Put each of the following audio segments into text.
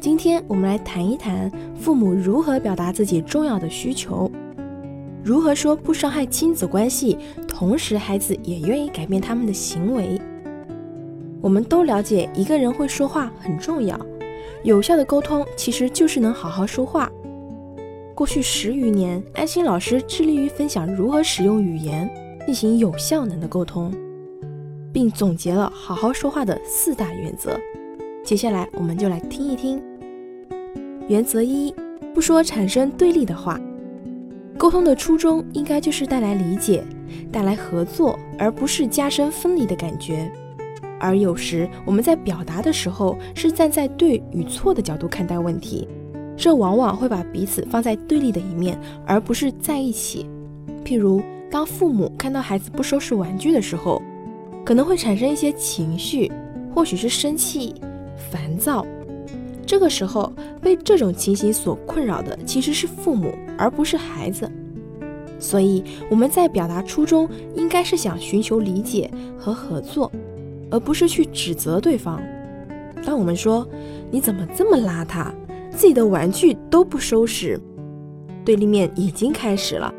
今天我们来谈一谈父母如何表达自己重要的需求，如何说不伤害亲子关系，同时孩子也愿意改变他们的行为。我们都了解，一个人会说话很重要，有效的沟通其实就是能好好说话。过去十余年，安心老师致力于分享如何使用语言进行有效能的沟通，并总结了好好说话的四大原则。接下来，我们就来听一听。原则一：不说产生对立的话。沟通的初衷应该就是带来理解，带来合作，而不是加深分离的感觉。而有时我们在表达的时候是站在对与错的角度看待问题，这往往会把彼此放在对立的一面，而不是在一起。譬如，当父母看到孩子不收拾玩具的时候，可能会产生一些情绪，或许是生气、烦躁。这个时候，被这种情形所困扰的其实是父母，而不是孩子。所以我们在表达初衷，应该是想寻求理解和合作，而不是去指责对方。当我们说“你怎么这么邋遢，自己的玩具都不收拾”，对立面已经开始了，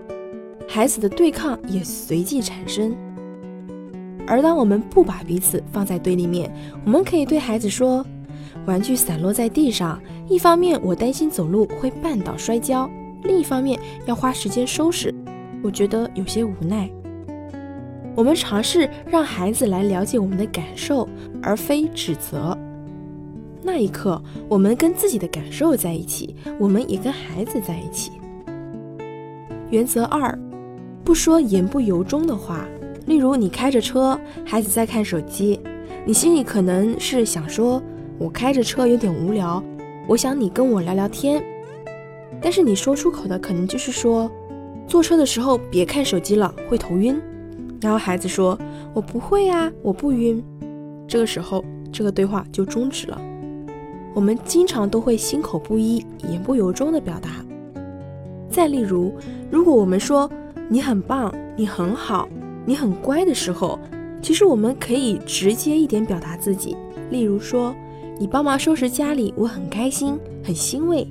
孩子的对抗也随即产生。而当我们不把彼此放在对立面，我们可以对孩子说。玩具散落在地上，一方面我担心走路会绊倒摔跤，另一方面要花时间收拾，我觉得有些无奈。我们尝试让孩子来了解我们的感受，而非指责。那一刻，我们跟自己的感受在一起，我们也跟孩子在一起。原则二，不说言不由衷的话。例如，你开着车，孩子在看手机，你心里可能是想说。我开着车有点无聊，我想你跟我聊聊天。但是你说出口的可能就是说，坐车的时候别看手机了，会头晕。然后孩子说，我不会啊，我不晕。这个时候，这个对话就终止了。我们经常都会心口不一、言不由衷的表达。再例如，如果我们说你很棒、你很好、你很乖的时候，其实我们可以直接一点表达自己，例如说。你帮忙收拾家里，我很开心，很欣慰。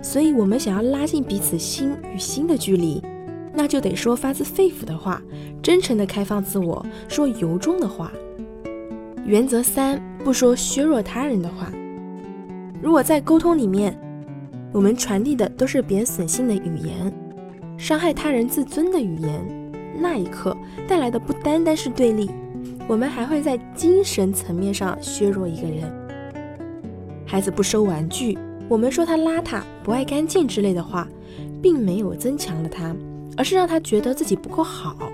所以，我们想要拉近彼此心与心的距离，那就得说发自肺腑的话，真诚的开放自我，说由衷的话。原则三：不说削弱他人的话。如果在沟通里面，我们传递的都是贬损性的语言，伤害他人自尊的语言，那一刻带来的不单单是对立。我们还会在精神层面上削弱一个人。孩子不收玩具，我们说他邋遢、不爱干净之类的话，并没有增强了他，而是让他觉得自己不够好。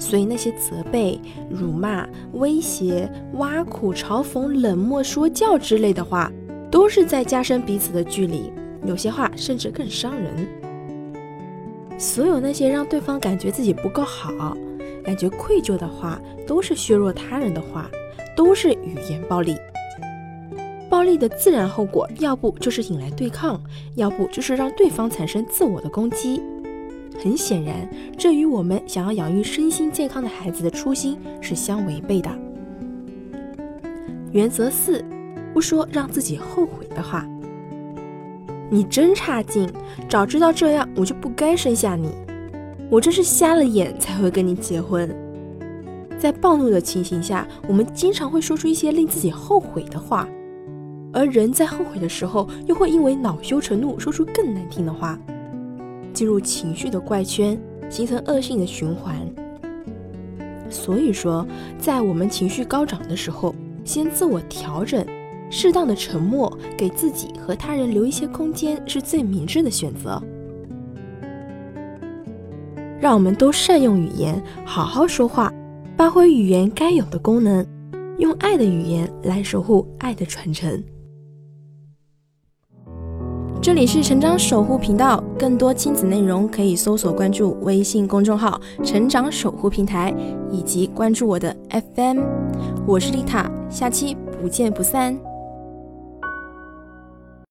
所以那些责备、辱骂、威胁、挖苦、嘲讽、冷漠、说教之类的话，都是在加深彼此的距离。有些话甚至更伤人。所有那些让对方感觉自己不够好。感觉愧疚的话，都是削弱他人的话，都是语言暴力。暴力的自然后果，要不就是引来对抗，要不就是让对方产生自我的攻击。很显然，这与我们想要养育身心健康的孩子的初心是相违背的。原则四：不说让自己后悔的话。你真差劲，早知道这样，我就不该生下你。我真是瞎了眼才会跟你结婚。在暴怒的情形下，我们经常会说出一些令自己后悔的话，而人在后悔的时候，又会因为恼羞成怒，说出更难听的话，进入情绪的怪圈，形成恶性的循环。所以说，在我们情绪高涨的时候，先自我调整，适当的沉默，给自己和他人留一些空间，是最明智的选择。让我们都善用语言，好好说话，发挥语言该有的功能，用爱的语言来守护爱的传承。这里是成长守护频道，更多亲子内容可以搜索关注微信公众号“成长守护平台”，以及关注我的 FM。我是丽塔，下期不见不散。